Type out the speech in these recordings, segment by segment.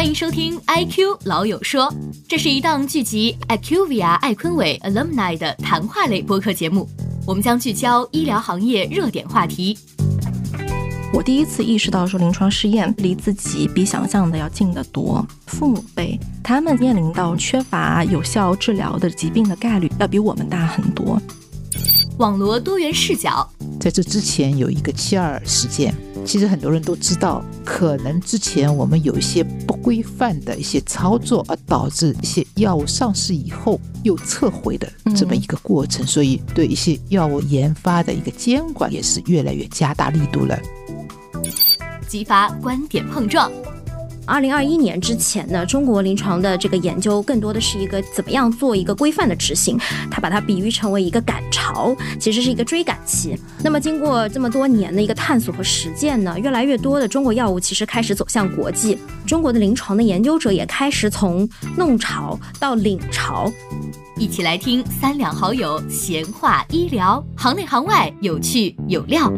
欢迎收听《I Q 老友说》，这是一档聚集 IQVIA 艾坤伟 alumni 的谈话类播客节目。我们将聚焦医疗行业热点话题。我第一次意识到说，临床试验离自己比想象的要近得多。父母辈他们面临到缺乏有效治疗的疾病的概率要比我们大很多。网罗多元视角，在这之前有一个七二事件，其实很多人都知道，可能之前我们有一些不规范的一些操作，而导致一些药物上市以后又撤回的这么一个过程，所以对一些药物研发的一个监管也是越来越加大力度了，激发观点碰撞。二零二一年之前呢，中国临床的这个研究更多的是一个怎么样做一个规范的执行，他把它比喻成为一个赶潮，其实是一个追赶期。那么经过这么多年的一个探索和实践呢，越来越多的中国药物其实开始走向国际，中国的临床的研究者也开始从弄潮到领潮。一起来听三两好友闲话医疗，行内行外有趣有料。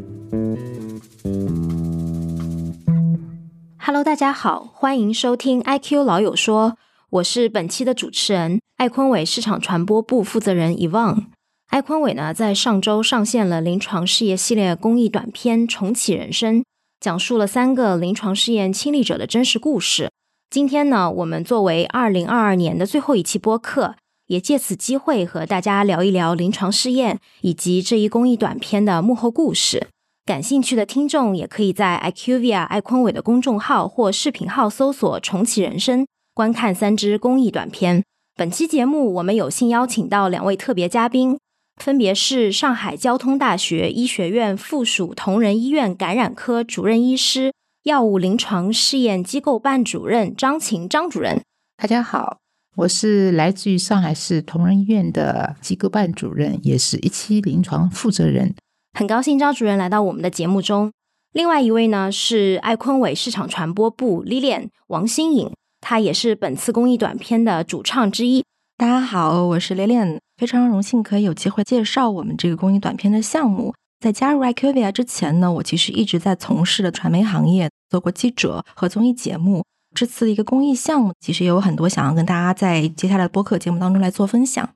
Hello，大家好，欢迎收听 IQ 老友说，我是本期的主持人艾坤伟市场传播部负责人 Evon。艾坤伟呢，在上周上线了临床试验系列公益短片《重启人生》，讲述了三个临床试验亲历者的真实故事。今天呢，我们作为二零二二年的最后一期播客，也借此机会和大家聊一聊临床试验以及这一公益短片的幕后故事。感兴趣的听众也可以在 IQVIA 艾坤伟的公众号或视频号搜索“重启人生”，观看三支公益短片。本期节目，我们有幸邀请到两位特别嘉宾，分别是上海交通大学医学院附属同仁医院感染科主任医师、药物临床试验机构办主任张琴张主任。大家好，我是来自于上海市同仁医院的机构办主任，也是一期临床负责人。很高兴张主任来到我们的节目中。另外一位呢是艾坤伟市场传播部 Lilian 王新颖，她也是本次公益短片的主唱之一。大家好，我是 Lilian，非常荣幸可以有机会介绍我们这个公益短片的项目。在加入 IQVIA 之前呢，我其实一直在从事的传媒行业，做过记者和综艺节目。这次的一个公益项目，其实也有很多想要跟大家在接下来的播客节目当中来做分享。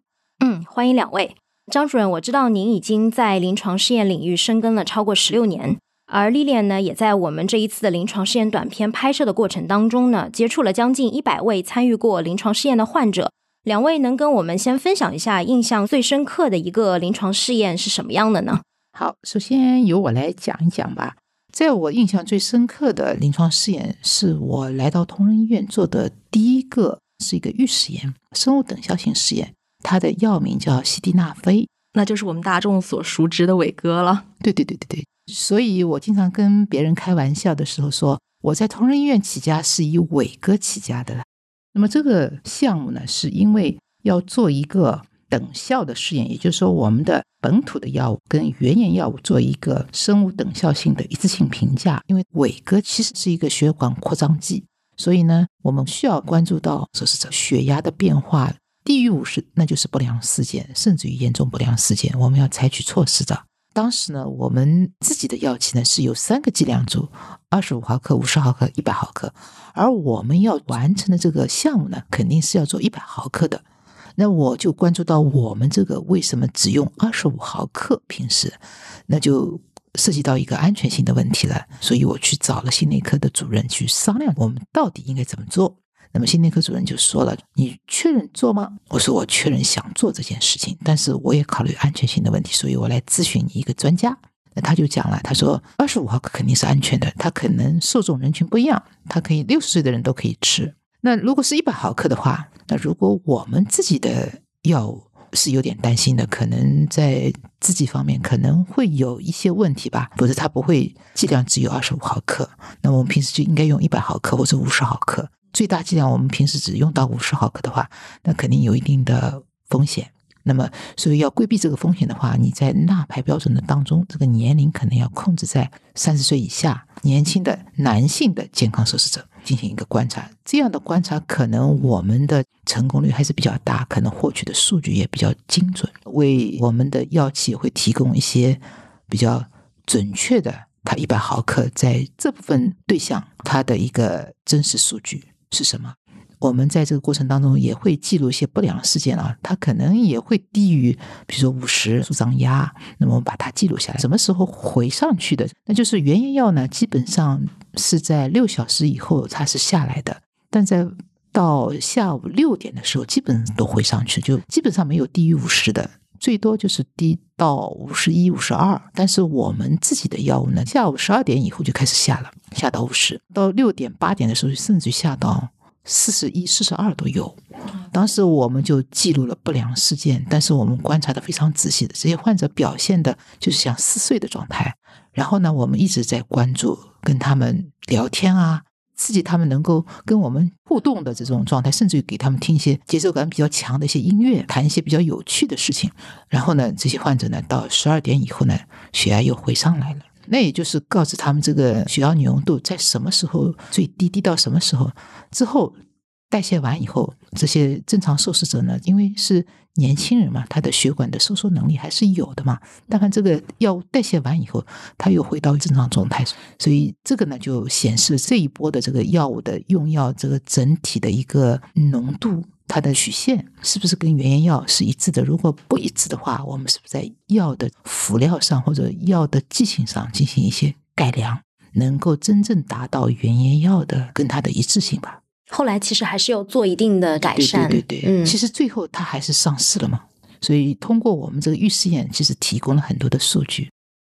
嗯，欢迎两位。张主任，我知道您已经在临床试验领域深耕了超过十六年，而丽莲呢，也在我们这一次的临床试验短片拍摄的过程当中呢，接触了将近一百位参与过临床试验的患者。两位能跟我们先分享一下印象最深刻的一个临床试验是什么样的呢？好，首先由我来讲一讲吧。在我印象最深刻的临床试验，是我来到同仁医院做的第一个，是一个预实验，生物等效性试验。它的药名叫西地那非，那就是我们大众所熟知的伟哥了。对对对对对，所以我经常跟别人开玩笑的时候说，我在同仁医院起家是以伟哥起家的。那么这个项目呢，是因为要做一个等效的试验，也就是说，我们的本土的药物跟原研药物做一个生物等效性的一次性评价。因为伟哥其实是一个血管扩张剂，所以呢，我们需要关注到说是这血压的变化。低于五十，那就是不良事件，甚至于严重不良事件，我们要采取措施的。当时呢，我们自己的药剂呢是有三个剂量组，二十五毫克、五十毫克、一百毫克，而我们要完成的这个项目呢，肯定是要做一百毫克的。那我就关注到我们这个为什么只用二十五毫克？平时那就涉及到一个安全性的问题了，所以我去找了心内科的主任去商量，我们到底应该怎么做。那么心内科主任就说了：“你确认做吗？”我说：“我确认想做这件事情，但是我也考虑安全性的问题，所以我来咨询你一个专家。”那他就讲了，他说：“二十五毫克肯定是安全的，它可能受众人群不一样，它可以六十岁的人都可以吃。那如果是一百毫克的话，那如果我们自己的药物是有点担心的，可能在自己方面可能会有一些问题吧，否则它不会剂量只有二十五毫克。那我们平时就应该用一百毫克或者五十毫克。”最大剂量，我们平时只用到五十毫克的话，那肯定有一定的风险。那么，所以要规避这个风险的话，你在纳排标准的当中，这个年龄可能要控制在三十岁以下，年轻的男性的健康受试者进行一个观察。这样的观察，可能我们的成功率还是比较大，可能获取的数据也比较精准，为我们的药企会提供一些比较准确的，它一百毫克在这部分对象它的一个真实数据。是什么。我们在这个过程当中也会记录一些不良事件啊，它可能也会低于，比如说五十舒张压，那么我们把它记录下来。什么时候回上去的？那就是原研药呢，基本上是在六小时以后它是下来的，但在到下午六点的时候，基本都回上去，就基本上没有低于五十的，最多就是低到五十一、五十二。但是我们自己的药物呢，下午十二点以后就开始下了，下到五十，到六点、八点的时候，甚至下到。四十一、四十二都有，当时我们就记录了不良事件，但是我们观察的非常仔细的，这些患者表现的就是像嗜睡的状态。然后呢，我们一直在关注跟他们聊天啊，刺激他们能够跟我们互动的这种状态，甚至于给他们听一些节奏感比较强的一些音乐，谈一些比较有趣的事情。然后呢，这些患者呢，到十二点以后呢，血压又回上来了。那也就是告知他们这个血压浓度在什么时候最低，低到什么时候之后代谢完以后，这些正常受试者呢，因为是年轻人嘛，他的血管的收缩能力还是有的嘛。但看这个药物代谢完以后，他又回到正常状态，所以这个呢就显示这一波的这个药物的用药这个整体的一个浓度。它的曲线是不是跟原研药是一致的？如果不一致的话，我们是不是在药的辅料上或者药的剂型上进行一些改良，能够真正达到原研药的跟它的一致性吧？后来其实还是要做一定的改善，对对对，嗯，其实最后它还是上市了嘛。所以通过我们这个预试验，其实提供了很多的数据。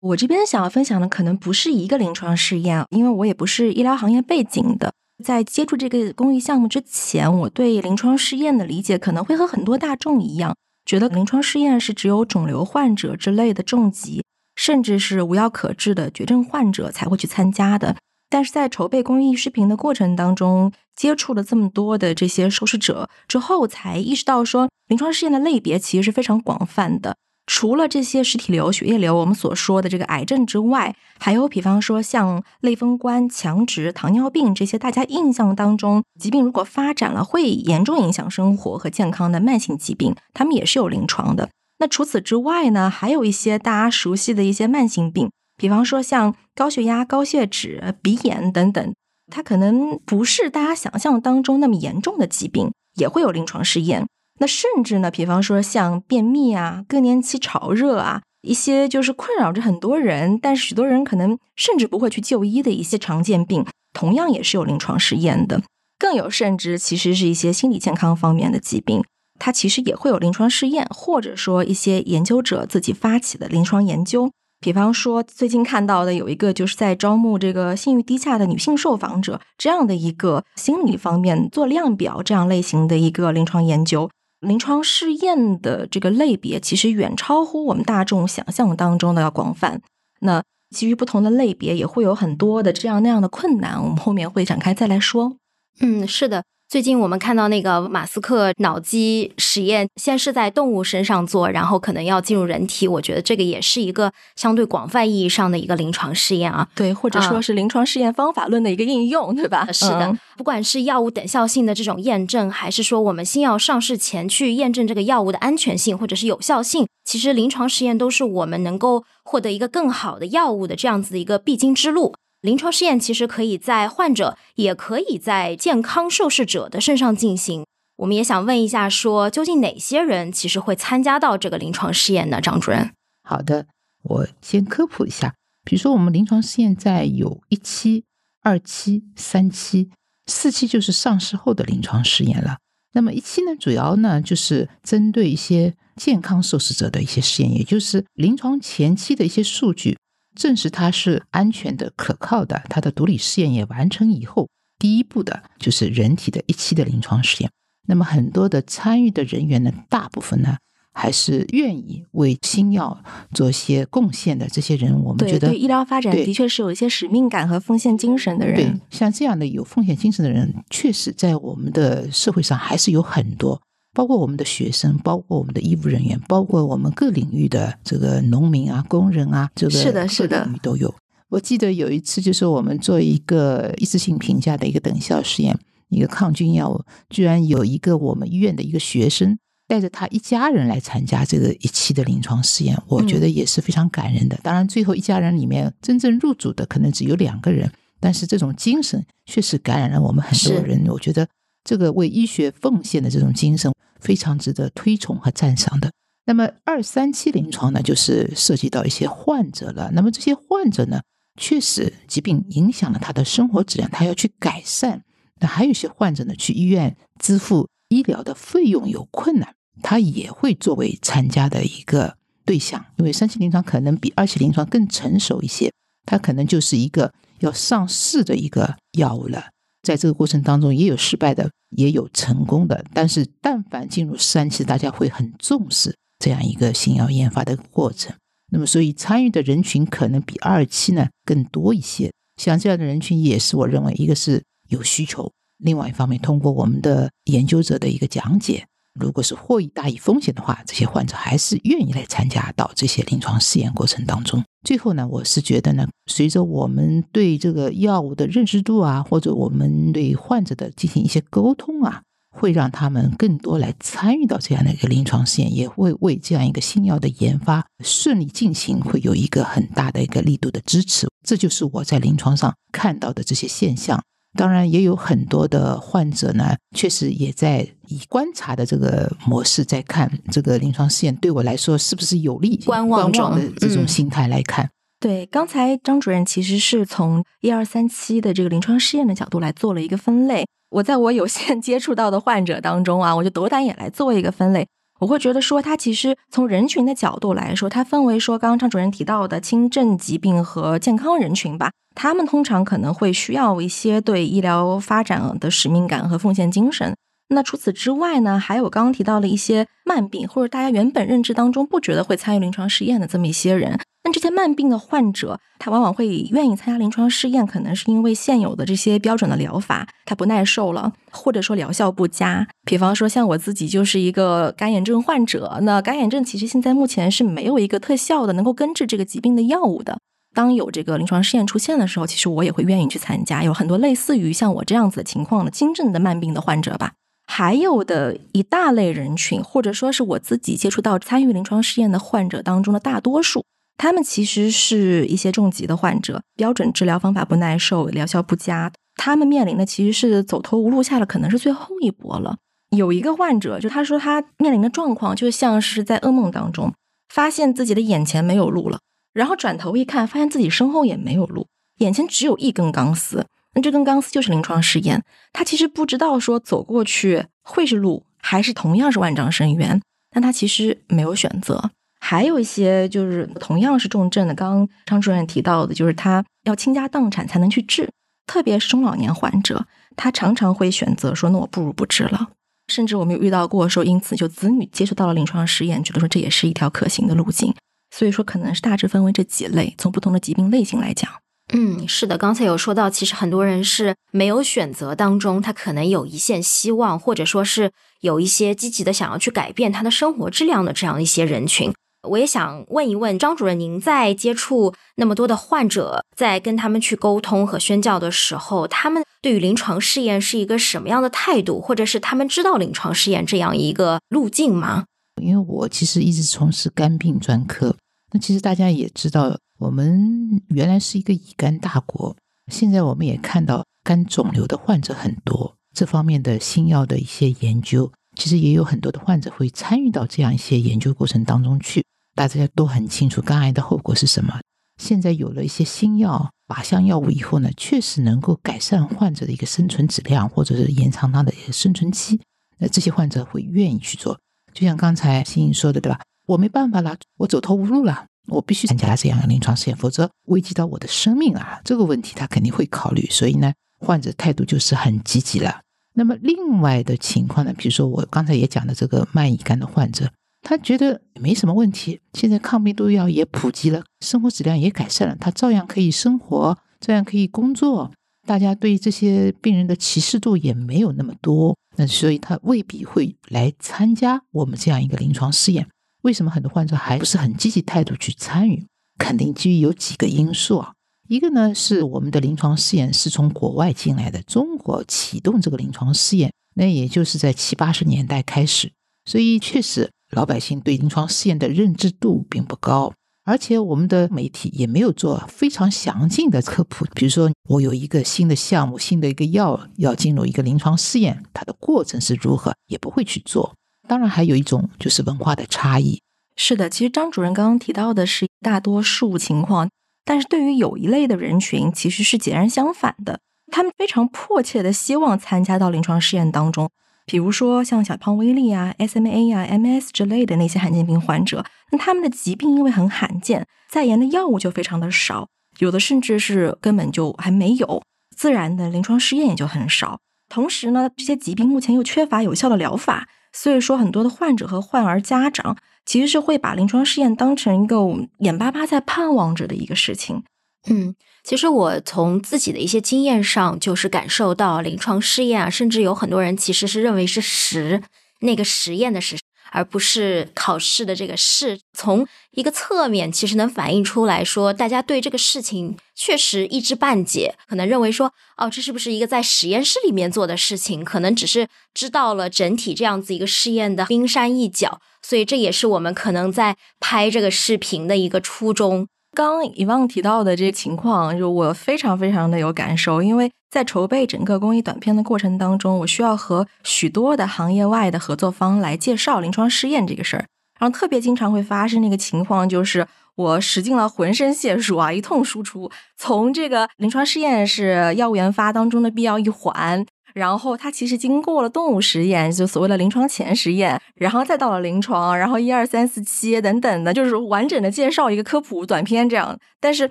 我这边想要分享的可能不是一个临床试验，因为我也不是医疗行业背景的。在接触这个公益项目之前，我对临床试验的理解可能会和很多大众一样，觉得临床试验是只有肿瘤患者之类的重疾，甚至是无药可治的绝症患者才会去参加的。但是在筹备公益视频的过程当中，接触了这么多的这些受试者之后，才意识到说，临床试验的类别其实是非常广泛的。除了这些实体瘤、血液瘤，我们所说的这个癌症之外，还有比方说像类风关、强直、糖尿病这些大家印象当中疾病，如果发展了会严重影响生活和健康的慢性疾病，他们也是有临床的。那除此之外呢，还有一些大家熟悉的一些慢性病，比方说像高血压、高血脂、鼻炎等等，它可能不是大家想象当中那么严重的疾病，也会有临床试验。那甚至呢，比方说像便秘啊、更年期潮热啊，一些就是困扰着很多人，但是许多人可能甚至不会去就医的一些常见病，同样也是有临床试验的。更有甚至，其实是一些心理健康方面的疾病，它其实也会有临床试验，或者说一些研究者自己发起的临床研究。比方说，最近看到的有一个就是在招募这个性欲低下的女性受访者这样的一个心理方面做量表这样类型的一个临床研究。临床试验的这个类别其实远超乎我们大众想象当中的要广泛。那基于不同的类别，也会有很多的这样那样的困难，我们后面会展开再来说。嗯，是的。最近我们看到那个马斯克脑机实验，先是在动物身上做，然后可能要进入人体。我觉得这个也是一个相对广泛意义上的一个临床试验啊，对，或者说是临床试验方法论的一个应用，对吧？是的，不管是药物等效性的这种验证，还是说我们新药上市前去验证这个药物的安全性或者是有效性，其实临床试验都是我们能够获得一个更好的药物的这样子的一个必经之路。临床试验其实可以在患者，也可以在健康受试者的身上进行。我们也想问一下，说究竟哪些人其实会参加到这个临床试验呢？张主任，好的，我先科普一下。比如说，我们临床试验在有一期、二期、三期、四期，就是上市后的临床试验了。那么一期呢，主要呢就是针对一些健康受试者的一些试验，也就是临床前期的一些数据。证实它是安全的、可靠的，它的毒理试验也完成以后，第一步的就是人体的一期的临床试验。那么很多的参与的人员呢，大部分呢还是愿意为新药做些贡献的。这些人，我们觉得对医疗发展的确是有一些使命感和奉献精神的人。对，像这样的有奉献精神的人，确实在我们的社会上还是有很多。包括我们的学生，包括我们的医务人员，包括我们各领域的这个农民啊、工人啊，这个是的，是的，都有。我记得有一次，就是我们做一个一次性评价的一个等效实验，一个抗菌药物，居然有一个我们医院的一个学生带着他一家人来参加这个一期的临床试验，我觉得也是非常感人的。当然，最后一家人里面真正入组的可能只有两个人。但是这种精神确实感染了我们很多人。我觉得这个为医学奉献的这种精神非常值得推崇和赞赏的。那么二三期临床呢，就是涉及到一些患者了。那么这些患者呢，确实疾病影响了他的生活质量，他要去改善。那还有一些患者呢，去医院支付医疗的费用有困难，他也会作为参加的一个对象。因为三期临床可能比二期临床更成熟一些，它可能就是一个要上市的一个药物了。在这个过程当中，也有失败的，也有成功的。但是，但凡进入三期，大家会很重视这样一个新药研发的过程。那么，所以参与的人群可能比二期呢更多一些。像这样的人群，也是我认为一个是。有需求，另外一方面，通过我们的研究者的一个讲解，如果是获益大于风险的话，这些患者还是愿意来参加到这些临床试验过程当中。最后呢，我是觉得呢，随着我们对这个药物的认识度啊，或者我们对患者的进行一些沟通啊，会让他们更多来参与到这样的一个临床试验，也会为这样一个新药的研发顺利进行，会有一个很大的一个力度的支持。这就是我在临床上看到的这些现象。当然也有很多的患者呢，确实也在以观察的这个模式在看这个临床试验，对我来说是不是有利？观望的这种心态来看。对，刚才张主任其实是从一二三期的这个临床试验的角度来做了一个分类。我在我有限接触到的患者当中啊，我就斗胆也来做一个分类。我会觉得说，它其实从人群的角度来说，它分为说刚刚张主任提到的轻症疾病和健康人群吧。他们通常可能会需要一些对医疗发展的使命感和奉献精神。那除此之外呢，还有刚刚提到的一些慢病，或者大家原本认知当中不觉得会参与临床试验的这么一些人。那这些慢病的患者，他往往会愿意参加临床试验，可能是因为现有的这些标准的疗法他不耐受了，或者说疗效不佳。比方说，像我自己就是一个干眼症患者，那干眼症其实现在目前是没有一个特效的能够根治这个疾病的药物的。当有这个临床试验出现的时候，其实我也会愿意去参加。有很多类似于像我这样子的情况的轻症的慢病的患者吧，还有的一大类人群，或者说是我自己接触到参与临床试验的患者当中的大多数，他们其实是一些重疾的患者，标准治疗方法不耐受，疗效不佳，他们面临的其实是走投无路下的，可能是最后一搏了。有一个患者，就他说他面临的状况，就像是在噩梦当中，发现自己的眼前没有路了。然后转头一看，发现自己身后也没有路，眼前只有一根钢丝。那这根钢丝就是临床试验。他其实不知道说走过去会是路，还是同样是万丈深渊。但他其实没有选择。还有一些就是同样是重症的，刚刚张主任提到的，就是他要倾家荡产才能去治，特别是中老年患者，他常常会选择说：“那我不如不治了。”甚至我们有遇到过说，因此就子女接触到了临床试验，觉得说这也是一条可行的路径。所以说，可能是大致分为这几类，从不同的疾病类型来讲。嗯，是的，刚才有说到，其实很多人是没有选择当中，他可能有一线希望，或者说是有一些积极的想要去改变他的生活质量的这样一些人群。我也想问一问张主任，您在接触那么多的患者，在跟他们去沟通和宣教的时候，他们对于临床试验是一个什么样的态度，或者是他们知道临床试验这样一个路径吗？因为我其实一直从事肝病专科，那其实大家也知道，我们原来是一个乙肝大国，现在我们也看到肝肿瘤的患者很多，这方面的新药的一些研究，其实也有很多的患者会参与到这样一些研究过程当中去。大家都很清楚肝癌的后果是什么。现在有了一些新药靶向药物以后呢，确实能够改善患者的一个生存质量，或者是延长他的生存期，那这些患者会愿意去做。就像刚才欣欣说的，对吧？我没办法了，我走投无路了，我必须参加这样的临床试验，否则危及到我的生命啊！这个问题他肯定会考虑。所以呢，患者态度就是很积极了。那么另外的情况呢，比如说我刚才也讲的这个慢乙肝的患者，他觉得没什么问题，现在抗病毒药也普及了，生活质量也改善了，他照样可以生活，照样可以工作。大家对这些病人的歧视度也没有那么多。那所以他未必会来参加我们这样一个临床试验。为什么很多患者还不是很积极态度去参与？肯定基于有几个因素啊。一个呢是我们的临床试验是从国外进来的，中国启动这个临床试验，那也就是在七八十年代开始，所以确实老百姓对临床试验的认知度并不高。而且我们的媒体也没有做非常详尽的科普。比如说，我有一个新的项目、新的一个药要进入一个临床试验，它的过程是如何，也不会去做。当然，还有一种就是文化的差异。是的，其实张主任刚刚提到的是大多数情况，但是对于有一类的人群，其实是截然相反的。他们非常迫切的希望参加到临床试验当中。比如说像小胖威力啊、SMA 啊、MS 之类的那些罕见病患者，那他们的疾病因为很罕见，在研的药物就非常的少，有的甚至是根本就还没有，自然的临床试验也就很少。同时呢，这些疾病目前又缺乏有效的疗法，所以说很多的患者和患儿家长其实是会把临床试验当成一个眼巴巴在盼望着的一个事情。嗯。其实我从自己的一些经验上，就是感受到临床试验啊，甚至有很多人其实是认为是实那个实验的实，而不是考试的这个试。从一个侧面，其实能反映出来说，大家对这个事情确实一知半解，可能认为说，哦，这是不是一个在实验室里面做的事情？可能只是知道了整体这样子一个试验的冰山一角，所以这也是我们可能在拍这个视频的一个初衷。刚以旺提到的这个情况，就我非常非常的有感受，因为在筹备整个公益短片的过程当中，我需要和许多的行业外的合作方来介绍临床试验这个事儿，然后特别经常会发生那个情况，就是我使尽了浑身解数啊，一通输出，从这个临床试验是药物研发当中的必要一环。然后它其实经过了动物实验，就所谓的临床前实验，然后再到了临床，然后一二三四七等等的，就是完整的介绍一个科普短片这样。但是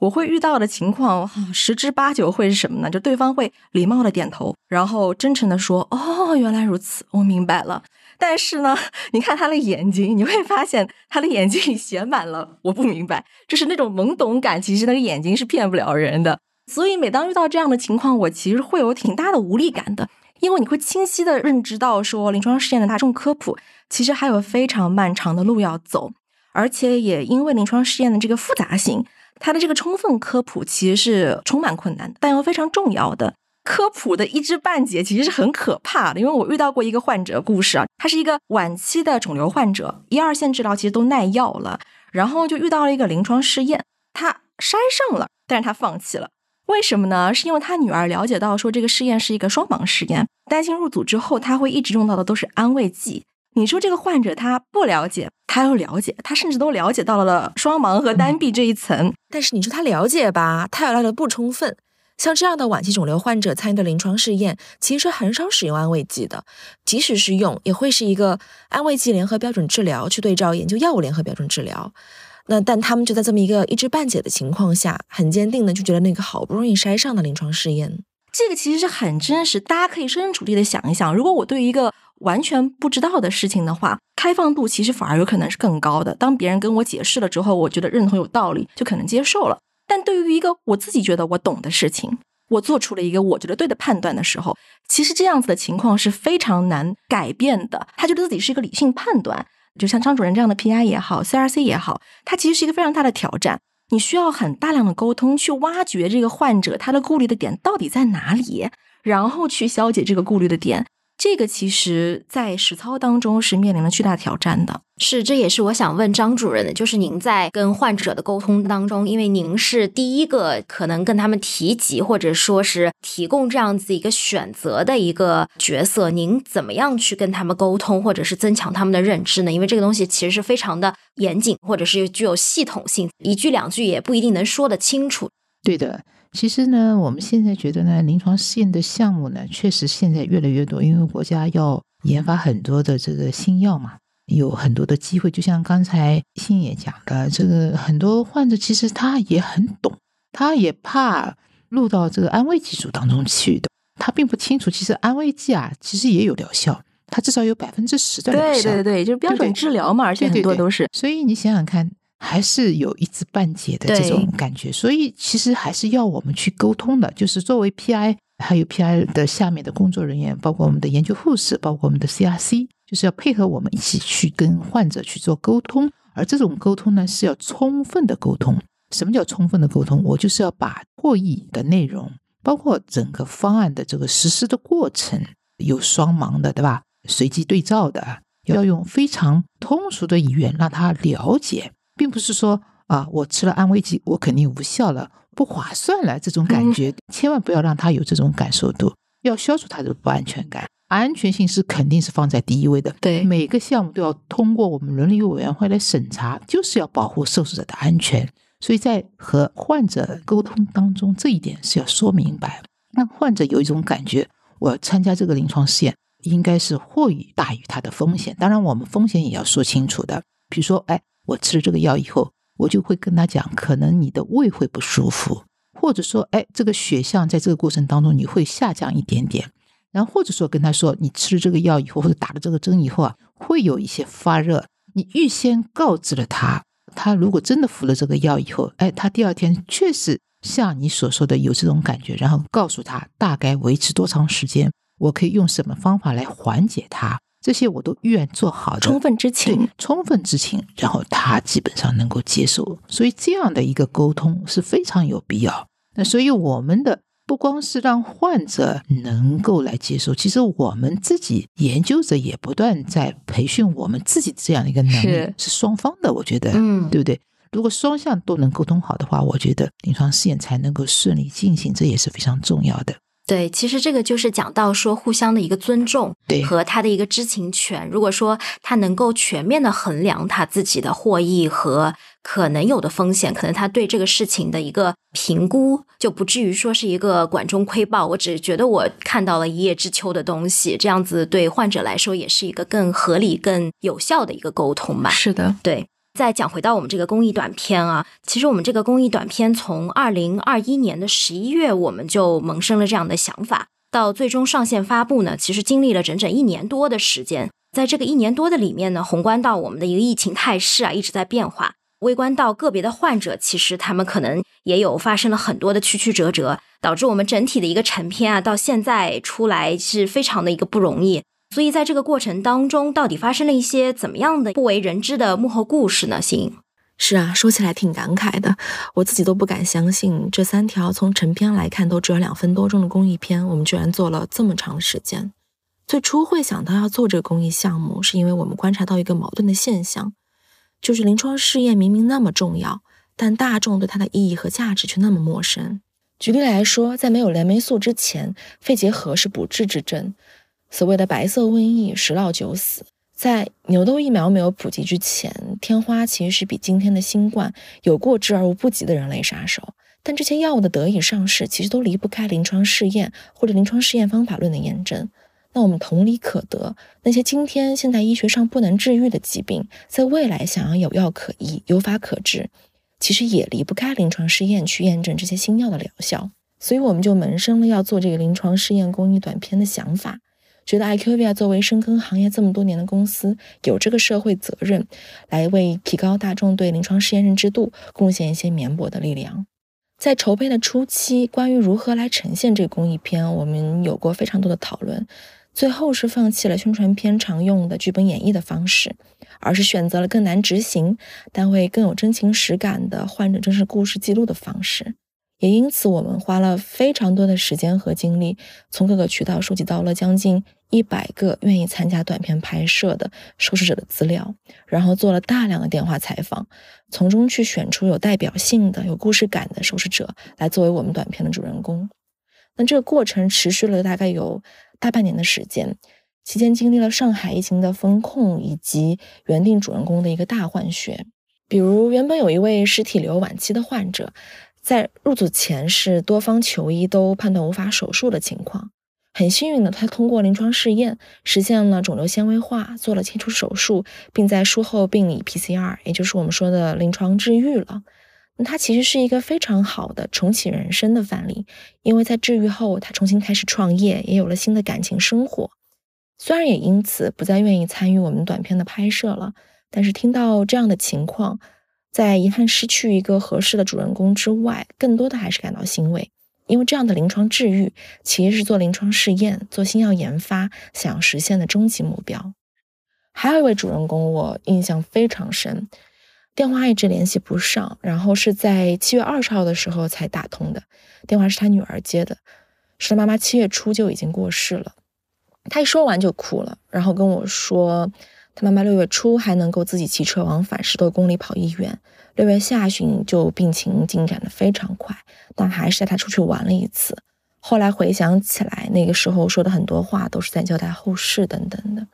我会遇到的情况，十之八九会是什么呢？就对方会礼貌的点头，然后真诚的说：“哦，原来如此，我明白了。”但是呢，你看他的眼睛，你会发现他的眼睛里写满了“我不明白”，就是那种懵懂感。其实那个眼睛是骗不了人的。所以，每当遇到这样的情况，我其实会有挺大的无力感的，因为你会清晰的认知到，说临床试验的大众科普其实还有非常漫长的路要走，而且也因为临床试验的这个复杂性，它的这个充分科普其实是充满困难，但又非常重要的。科普的一知半解其实是很可怕的，因为我遇到过一个患者故事啊，他是一个晚期的肿瘤患者，一二线治疗其实都耐药了，然后就遇到了一个临床试验，他筛上了，但是他放弃了。为什么呢？是因为他女儿了解到说这个试验是一个双盲试验，担心入组之后他会一直用到的都是安慰剂。你说这个患者他不了解，他又了解，他甚至都了解到了双盲和单臂这一层。但是你说他了解吧，他又了解不充分。像这样的晚期肿瘤患者参与的临床试验，其实很少使用安慰剂的，即使是用，也会是一个安慰剂联合标准治疗去对照研究药物联合标准治疗。那但他们就在这么一个一知半解的情况下，很坚定的就觉得那个好不容易筛上的临床试验，这个其实是很真实。大家可以设身处地的想一想，如果我对于一个完全不知道的事情的话，开放度其实反而有可能是更高的。当别人跟我解释了之后，我觉得认同有道理，就可能接受了。但对于一个我自己觉得我懂的事情，我做出了一个我觉得对的判断的时候，其实这样子的情况是非常难改变的。他觉得自己是一个理性判断。就像张主任这样的 PI 也好，CRC 也好，它其实是一个非常大的挑战。你需要很大量的沟通，去挖掘这个患者他的顾虑的点到底在哪里，然后去消解这个顾虑的点。这个其实，在实操当中是面临了巨大挑战的。是，这也是我想问张主任的，就是您在跟患者的沟通当中，因为您是第一个可能跟他们提及或者说是提供这样子一个选择的一个角色，您怎么样去跟他们沟通，或者是增强他们的认知呢？因为这个东西其实是非常的严谨，或者是具有系统性，一句两句也不一定能说得清楚。对的。其实呢，我们现在觉得呢，临床试验的项目呢，确实现在越来越多，因为国家要研发很多的这个新药嘛，有很多的机会。就像刚才信也讲的，这个很多患者其实他也很懂，他也怕入到这个安慰剂组当中去的，他并不清楚，其实安慰剂啊，其实也有疗效，它至少有百分之十的疗效。对对对，就是标准治疗嘛，而且很多都是。所以你想想看。还是有一知半解的这种感觉，所以其实还是要我们去沟通的。就是作为 PI，还有 PI 的下面的工作人员，包括我们的研究护士，包括我们的 CRC，就是要配合我们一起去跟患者去做沟通。而这种沟通呢，是要充分的沟通。什么叫充分的沟通？我就是要把会议的内容，包括整个方案的这个实施的过程，有双盲的，对吧？随机对照的，要用非常通俗的语言让他了解。并不是说啊，我吃了安慰剂，我肯定无效了，不划算了，这种感觉，千万不要让他有这种感受度，要消除他的不安全感。安全性是肯定是放在第一位的，对每个项目都要通过我们伦理委员会来审查，就是要保护受试者的安全。所以在和患者沟通当中，这一点是要说明白，让患者有一种感觉，我参加这个临床试验应该是获益大于它的风险。当然，我们风险也要说清楚的，比如说，哎，我吃了这个药以后，我就会跟他讲，可能你的胃会不舒服，或者说，哎，这个血象在这个过程当中你会下降一点点。然后或者说跟他说，你吃了这个药以后，或者打了这个针以后啊，会有一些发热。你预先告知了他，他如果真的服了这个药以后，哎，他第二天确实像你所说的有这种感觉，然后告诉他大概维持多长时间，我可以用什么方法来缓解它，这些我都预愿做好的，充分知情对，充分知情，然后他基本上能够接受。所以这样的一个沟通是非常有必要。那所以我们的。不光是让患者能够来接受，其实我们自己研究者也不断在培训我们自己这样的一个能力，是是双方的，我觉得，嗯对不对？如果双向都能沟通好的话，我觉得临床试验才能够顺利进行，这也是非常重要的。对，其实这个就是讲到说互相的一个尊重对和他的一个知情权。如果说他能够全面的衡量他自己的获益和可能有的风险，可能他对这个事情的一个评估就不至于说是一个管中窥豹。我只是觉得我看到了一叶知秋的东西，这样子对患者来说也是一个更合理、更有效的一个沟通吧。是的，对，再讲回到我们这个公益短片啊，其实我们这个公益短片从二零二一年的十一月我们就萌生了这样的想法，到最终上线发布呢，其实经历了整整一年多的时间。在这个一年多的里面呢，宏观到我们的一个疫情态势啊一直在变化，微观到个别的患者，其实他们可能也有发生了很多的曲曲折折，导致我们整体的一个成片啊到现在出来是非常的一个不容易。所以在这个过程当中，到底发生了一些怎么样的不为人知的幕后故事呢？欣是啊，说起来挺感慨的，我自己都不敢相信，这三条从成片来看都只有两分多钟的公益片，我们居然做了这么长的时间。最初会想到要做这个公益项目，是因为我们观察到一个矛盾的现象，就是临床试验明明那么重要，但大众对它的意义和价值却那么陌生。举例来说，在没有链霉素之前，肺结核是不治之症，所谓的白色瘟疫，十老九死。在牛痘疫苗没有普及之前，天花其实是比今天的新冠有过之而无不及的人类杀手。但这些药物的得以上市，其实都离不开临床试验或者临床试验方法论的验证。那我们同理可得，那些今天现在医学上不能治愈的疾病，在未来想要有药可医、有法可治，其实也离不开临床试验去验证这些新药的疗效。所以我们就萌生了要做这个临床试验公益短片的想法。觉得 IQVIA 作为深耕行业这么多年的公司，有这个社会责任，来为提高大众对临床试验认知度贡献一些绵薄的力量。在筹备的初期，关于如何来呈现这个公益片，我们有过非常多的讨论。最后是放弃了宣传片常用的剧本演绎的方式，而是选择了更难执行，但会更有真情实感的患者真实故事记录的方式。也因此，我们花了非常多的时间和精力，从各个渠道收集到了将近一百个愿意参加短片拍摄的受试者的资料，然后做了大量的电话采访，从中去选出有代表性的、有故事感的受试者来作为我们短片的主人公。那这个过程持续了大概有大半年的时间，期间经历了上海疫情的风控以及原定主人公的一个大换血。比如，原本有一位实体瘤晚期的患者。在入组前是多方求医都判断无法手术的情况，很幸运的他通过临床试验实现了肿瘤纤维化，做了切除手术，并在术后病理 PCR，也就是我们说的临床治愈了。那他其实是一个非常好的重启人生的范例，因为在治愈后他重新开始创业，也有了新的感情生活。虽然也因此不再愿意参与我们短片的拍摄了，但是听到这样的情况。在遗憾失去一个合适的主人公之外，更多的还是感到欣慰，因为这样的临床治愈其实是做临床试验、做新药研发想要实现的终极目标。还有一位主人公，我印象非常深，电话一直联系不上，然后是在七月二十号的时候才打通的，电话是他女儿接的，是他妈妈七月初就已经过世了。他一说完就哭了，然后跟我说。妈妈六月初还能够自己骑车往返十多公里跑医院，六月下旬就病情进展的非常快，但还是带他出去玩了一次。后来回想起来，那个时候说的很多话都是在交代后事等等的。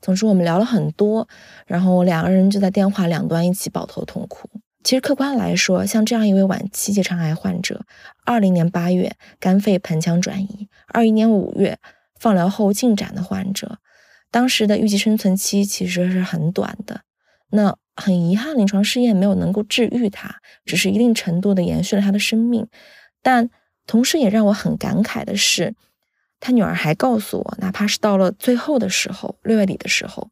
总之，我们聊了很多，然后两个人就在电话两端一起抱头痛哭。其实客观来说，像这样一位晚期结肠癌患者，二零年八月肝肺盆腔转移，二一年五月放疗后进展的患者，当时的预计生存期其实是很短的。那很遗憾，临床试验没有能够治愈他，只是一定程度的延续了他的生命。但同时也让我很感慨的是，他女儿还告诉我，哪怕是到了最后的时候，六月底的时候，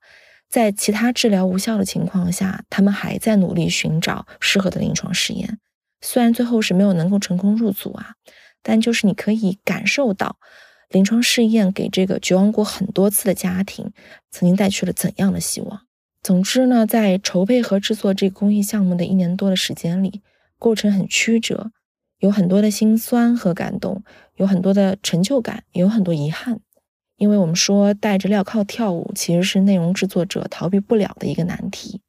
在其他治疗无效的情况下，他们还在努力寻找适合的临床试验。虽然最后是没有能够成功入组啊，但就是你可以感受到，临床试验给这个绝望过很多次的家庭，曾经带去了怎样的希望。总之呢，在筹备和制作这个公益项目的一年多的时间里，过程很曲折。有很多的心酸和感动，有很多的成就感，也有很多遗憾。因为我们说带着镣铐跳舞，其实是内容制作者逃避不了的一个难题。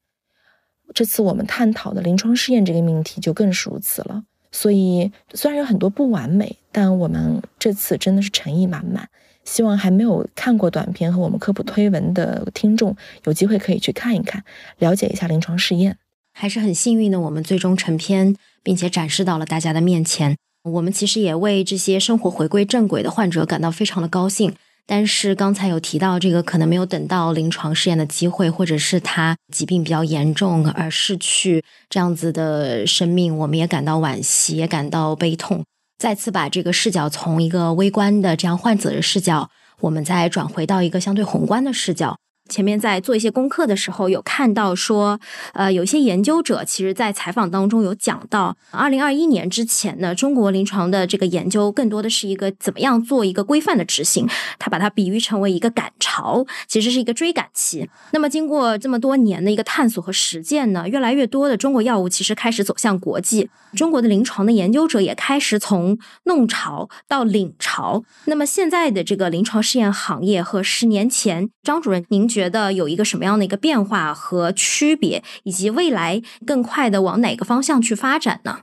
这次我们探讨的临床试验这个命题就更是如此了。所以虽然有很多不完美，但我们这次真的是诚意满满。希望还没有看过短片和我们科普推文的听众，有机会可以去看一看，了解一下临床试验。还是很幸运的，我们最终成片。并且展示到了大家的面前。我们其实也为这些生活回归正轨的患者感到非常的高兴。但是刚才有提到这个可能没有等到临床试验的机会，或者是他疾病比较严重而逝去这样子的生命，我们也感到惋惜，也感到悲痛。再次把这个视角从一个微观的这样患者的视角，我们再转回到一个相对宏观的视角。前面在做一些功课的时候，有看到说，呃，有一些研究者其实，在采访当中有讲到，二零二一年之前呢，中国临床的这个研究更多的是一个怎么样做一个规范的执行，他把它比喻成为一个赶潮，其实是一个追赶期。那么，经过这么多年的一个探索和实践呢，越来越多的中国药物其实开始走向国际，中国的临床的研究者也开始从弄潮到领潮。那么，现在的这个临床试验行业和十年前，张主任您。觉得有一个什么样的一个变化和区别，以及未来更快的往哪个方向去发展呢？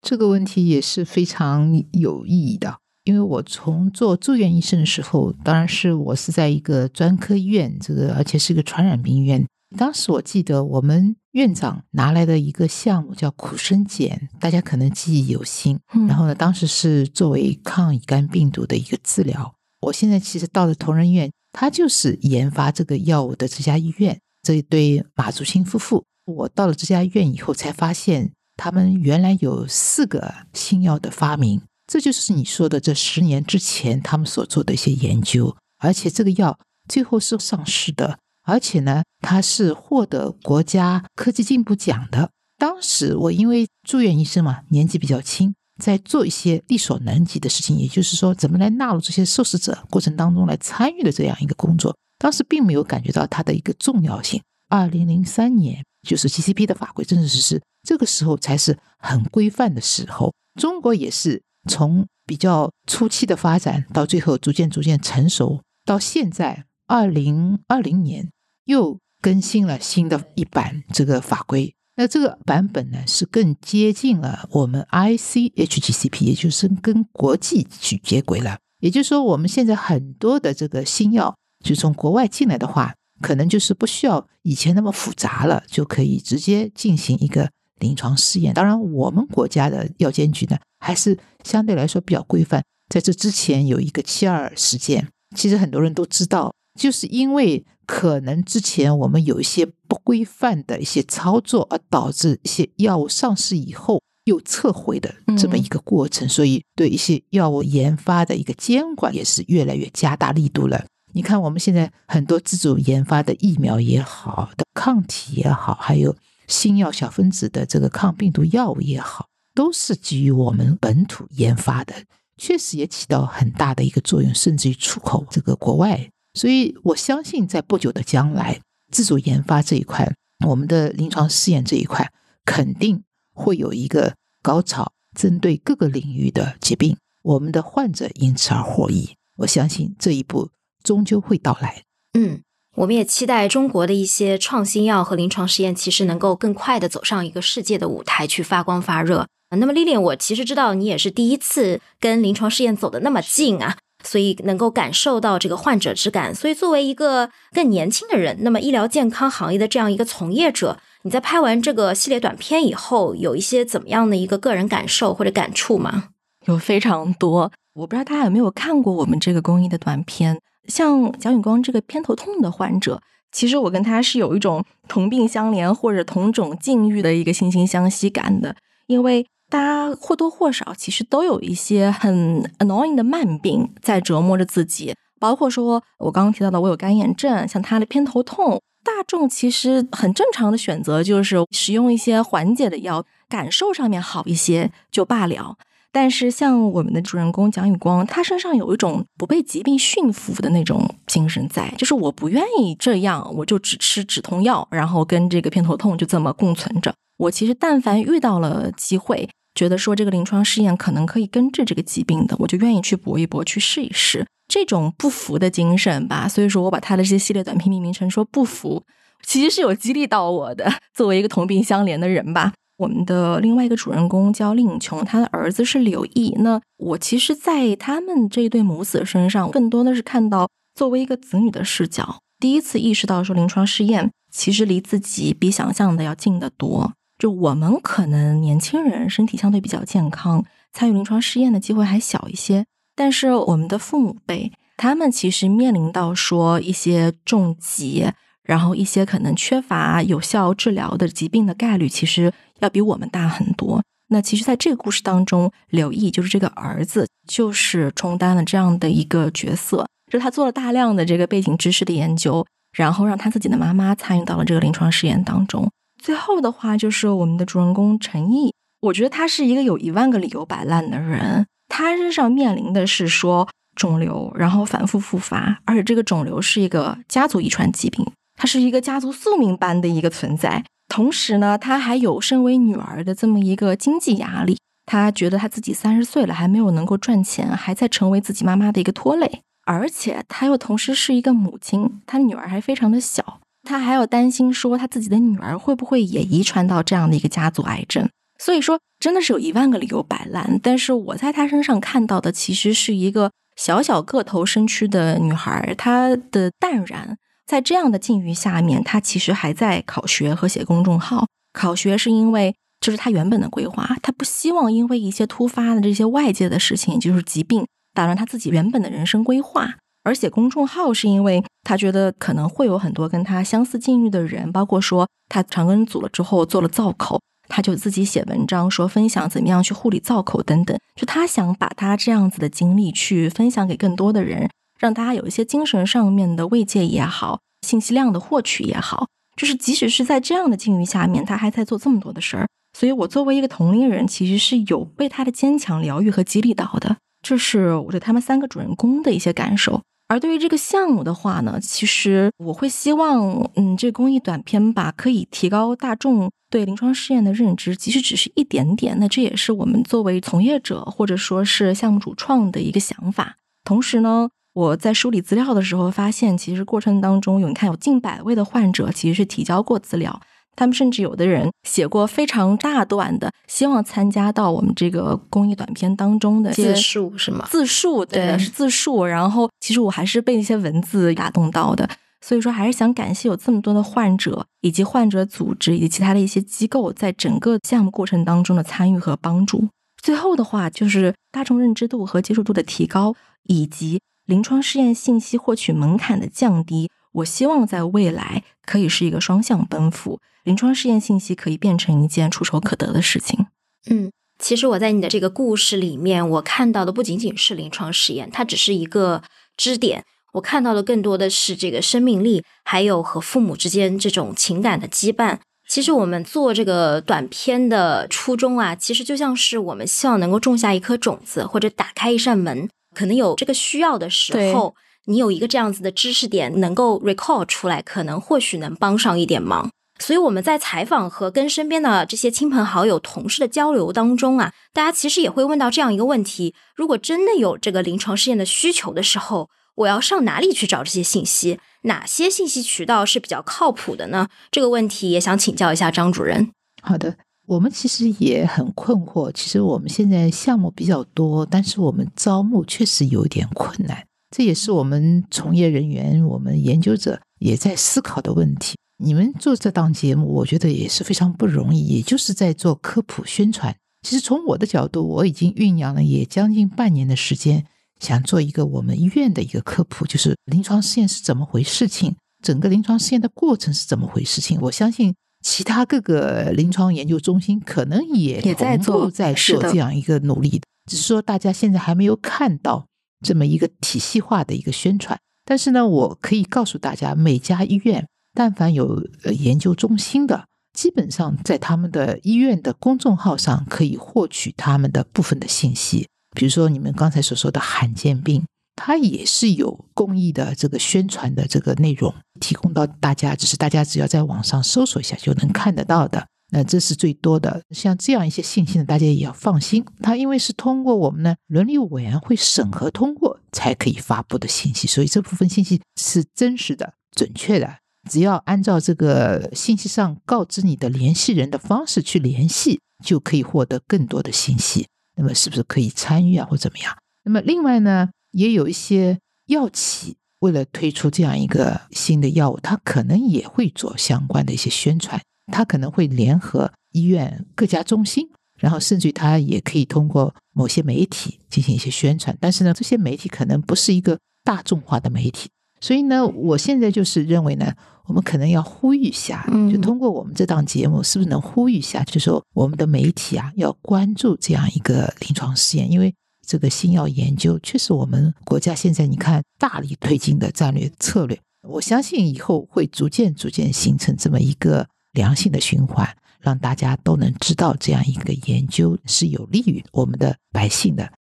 这个问题也是非常有意义的，因为我从做住院医生的时候，当然是我是在一个专科医院，这个而且是一个传染病医院。当时我记得我们院长拿来的一个项目叫苦参碱，大家可能记忆犹新。然后呢，当时是作为抗乙肝病毒的一个治疗。我现在其实到了同仁医院。他就是研发这个药物的这家医院，这一对马竹清夫妇。我到了这家医院以后，才发现他们原来有四个新药的发明。这就是你说的这十年之前他们所做的一些研究，而且这个药最后是上市的，而且呢，它是获得国家科技进步奖的。当时我因为住院医生嘛，年纪比较轻。在做一些力所能及的事情，也就是说，怎么来纳入这些受试者过程当中来参与的这样一个工作，当时并没有感觉到它的一个重要性。二零零三年，就是 GCP 的法规正式实施，这个时候才是很规范的时候。中国也是从比较初期的发展，到最后逐渐逐渐成熟，到现在二零二零年又更新了新的一版这个法规。那这个版本呢，是更接近了我们 ICHGCP，也就是跟国际去接轨了。也就是说，我们现在很多的这个新药，就从国外进来的话，可能就是不需要以前那么复杂了，就可以直接进行一个临床试验。当然，我们国家的药监局呢，还是相对来说比较规范。在这之前有一个七二事件，其实很多人都知道。就是因为可能之前我们有一些不规范的一些操作，而导致一些药物上市以后又撤回的这么一个过程，所以对一些药物研发的一个监管也是越来越加大力度了。你看，我们现在很多自主研发的疫苗也好，的抗体也好，还有新药小分子的这个抗病毒药物也好，都是基于我们本土研发的，确实也起到很大的一个作用，甚至于出口这个国外。所以，我相信在不久的将来，自主研发这一块，我们的临床试验这一块，肯定会有一个高潮。针对各个领域的疾病，我们的患者因此而获益。我相信这一步终究会到来。嗯，我们也期待中国的一些创新药和临床实验，其实能够更快的走上一个世界的舞台去发光发热。那么，Lilian，我其实知道你也是第一次跟临床试验走的那么近啊，所以能够感受到这个患者之感。所以，作为一个更年轻的人，那么医疗健康行业的这样一个从业者，你在拍完这个系列短片以后，有一些怎么样的一个个人感受或者感触吗？有非常多，我不知道大家有没有看过我们这个公益的短片。像蒋宇光这个偏头痛的患者，其实我跟他是有一种同病相怜或者同种境遇的一个惺惺相惜感的，因为。大家或多或少其实都有一些很 annoying 的慢病在折磨着自己，包括说我刚刚提到的，我有干眼症，像他的偏头痛，大众其实很正常的选择就是使用一些缓解的药，感受上面好一些就罢了。但是像我们的主人公蒋宇光，他身上有一种不被疾病驯服的那种精神在，就是我不愿意这样，我就只吃止痛药，然后跟这个偏头痛就这么共存着。我其实但凡遇到了机会。觉得说这个临床试验可能可以根治这个疾病的，我就愿意去搏一搏，去试一试这种不服的精神吧。所以说我把他的这些系列短片命名成说不服，其实是有激励到我的。作为一个同病相怜的人吧，我们的另外一个主人公叫令琼，他的儿子是柳毅。那我其实，在他们这一对母子身上，更多的是看到作为一个子女的视角，第一次意识到说临床试验其实离自己比想象的要近得多。就我们可能年轻人身体相对比较健康，参与临床试验的机会还小一些。但是我们的父母辈，他们其实面临到说一些重疾，然后一些可能缺乏有效治疗的疾病的概率，其实要比我们大很多。那其实，在这个故事当中，刘毅就是这个儿子，就是充当了这样的一个角色，就他做了大量的这个背景知识的研究，然后让他自己的妈妈参与到了这个临床试验当中。最后的话就是我们的主人公陈毅，我觉得他是一个有一万个理由摆烂的人。他身上面临的是说肿瘤，然后反复复发，而且这个肿瘤是一个家族遗传疾病，它是一个家族宿命般的一个存在。同时呢，他还有身为女儿的这么一个经济压力，他觉得他自己三十岁了还没有能够赚钱，还在成为自己妈妈的一个拖累。而且他又同时是一个母亲，他女儿还非常的小。他还要担心说他自己的女儿会不会也遗传到这样的一个家族癌症，所以说真的是有一万个理由摆烂。但是我在他身上看到的其实是一个小小个头身躯的女孩，她的淡然。在这样的境遇下面，她其实还在考学和写公众号。考学是因为就是他原本的规划，他不希望因为一些突发的这些外界的事情，就是疾病打乱他自己原本的人生规划。而写公众号是因为他觉得可能会有很多跟他相似境遇的人，包括说他长庚组了之后做了造口，他就自己写文章说分享怎么样去护理造口等等。就他想把他这样子的经历去分享给更多的人，让大家有一些精神上面的慰藉也好，信息量的获取也好。就是即使是在这样的境遇下面，他还在做这么多的事儿。所以我作为一个同龄人，其实是有被他的坚强疗愈和激励到的。这是我对他们三个主人公的一些感受。而对于这个项目的话呢，其实我会希望，嗯，这个公益短片吧，可以提高大众对临床试验的认知，即使只是一点点，那这也是我们作为从业者或者说是项目主创的一个想法。同时呢，我在梳理资料的时候发现，其实过程当中有你看有近百位的患者其实是提交过资料。他们甚至有的人写过非常大段的，希望参加到我们这个公益短片当中的自述是吗？自述对，是自述。然后其实我还是被那些文字打动到的，所以说还是想感谢有这么多的患者，以及患者组织以及其他的一些机构在整个项目过程当中的参与和帮助。最后的话就是大众认知度和接受度的提高，以及临床试验信息获取门槛的降低。我希望在未来可以是一个双向奔赴，临床试验信息可以变成一件触手可得的事情。嗯，其实我在你的这个故事里面，我看到的不仅仅是临床试验，它只是一个支点。我看到的更多的是这个生命力，还有和父母之间这种情感的羁绊。其实我们做这个短片的初衷啊，其实就像是我们希望能够种下一颗种子，或者打开一扇门，可能有这个需要的时候。你有一个这样子的知识点能够 recall 出来，可能或许能帮上一点忙。所以我们在采访和跟身边的这些亲朋好友、同事的交流当中啊，大家其实也会问到这样一个问题：如果真的有这个临床试验的需求的时候，我要上哪里去找这些信息？哪些信息渠道是比较靠谱的呢？这个问题也想请教一下张主任。好的，我们其实也很困惑。其实我们现在项目比较多，但是我们招募确实有点困难。这也是我们从业人员、我们研究者也在思考的问题。你们做这档节目，我觉得也是非常不容易，也就是在做科普宣传。其实从我的角度，我已经酝酿了也将近半年的时间，想做一个我们医院的一个科普，就是临床试验是怎么回事情，整个临床试验的过程是怎么回事情。我相信其他各个临床研究中心可能也也在做在做这样一个努力的，只是说大家现在还没有看到这么一个体系化的一个宣传。但是呢，我可以告诉大家，每家医院但凡有呃研究中心的。基本上在他们的医院的公众号上可以获取他们的部分的信息，比如说你们刚才所说的罕见病，它也是有公益的这个宣传的这个内容提供到大家，只是大家只要在网上搜索一下就能看得到的。那这是最多的，像这样一些信息呢，大家也要放心，它因为是通过我们呢伦理委员会审核通过才可以发布的信息，所以这部分信息是真实的、准确的。只要按照这个信息上告知你的联系人的方式去联系，就可以获得更多的信息。那么是不是可以参与啊，或怎么样？那么另外呢，也有一些药企为了推出这样一个新的药物，它可能也会做相关的一些宣传。它可能会联合医院各家中心，然后甚至于它也可以通过某些媒体进行一些宣传。但是呢，这些媒体可能不是一个大众化的媒体。所以呢，我现在就是认为呢，我们可能要呼吁一下，就通过我们这档节目，是不是能呼吁一下，就说我们的媒体啊，要关注这样一个临床试验，因为这个新药研究确实我们国家现在你看大力推进的战略策略，我相信以后会逐渐逐渐形成这么一个良性的循环，让大家都能知道这样一个研究是有利于我们的百姓的。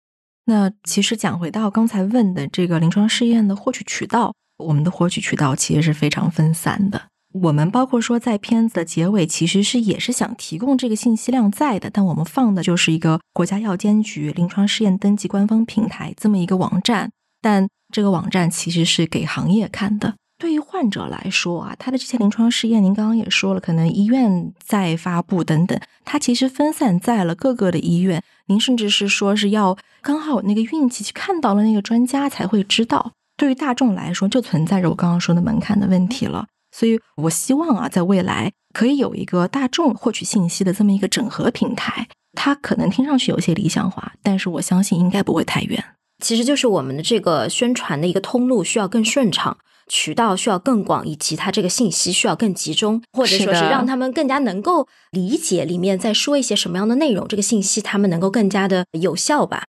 那其实讲回到刚才问的这个临床试验的获取渠道。我们的获取渠道其实是非常分散的。我们包括说，在片子的结尾，其实是也是想提供这个信息量在的，但我们放的就是一个国家药监局临床试验登记官方平台这么一个网站。但这个网站其实是给行业看的。对于患者来说啊，他的这些临床试验，您刚刚也说了，可能医院在发布等等，它其实分散在了各个的医院。您甚至是说是要刚好那个运气去看到了那个专家才会知道。对于大众来说，就存在着我刚刚说的门槛的问题了。所以我希望啊，在未来可以有一个大众获取信息的这么一个整合平台。它可能听上去有些理想化，但是我相信应该不会太远。其实就是我们的这个宣传的一个通路需要更顺畅，渠道需要更广，以及它这个信息需要更集中，或者说是让他们更加能够理解里面在说一些什么样的内容，这个信息他们能够更加的有效吧。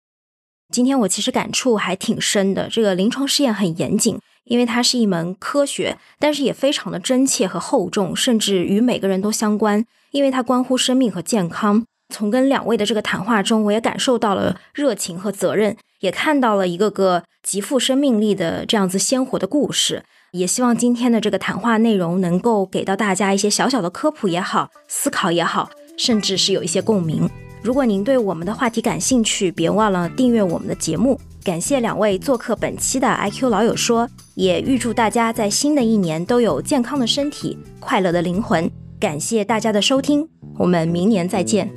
今天我其实感触还挺深的。这个临床试验很严谨，因为它是一门科学，但是也非常的真切和厚重，甚至与每个人都相关，因为它关乎生命和健康。从跟两位的这个谈话中，我也感受到了热情和责任，也看到了一个个极富生命力的这样子鲜活的故事。也希望今天的这个谈话内容能够给到大家一些小小的科普也好，思考也好，甚至是有一些共鸣。如果您对我们的话题感兴趣，别忘了订阅我们的节目。感谢两位做客本期的 IQ 老友说，也预祝大家在新的一年都有健康的身体、快乐的灵魂。感谢大家的收听，我们明年再见。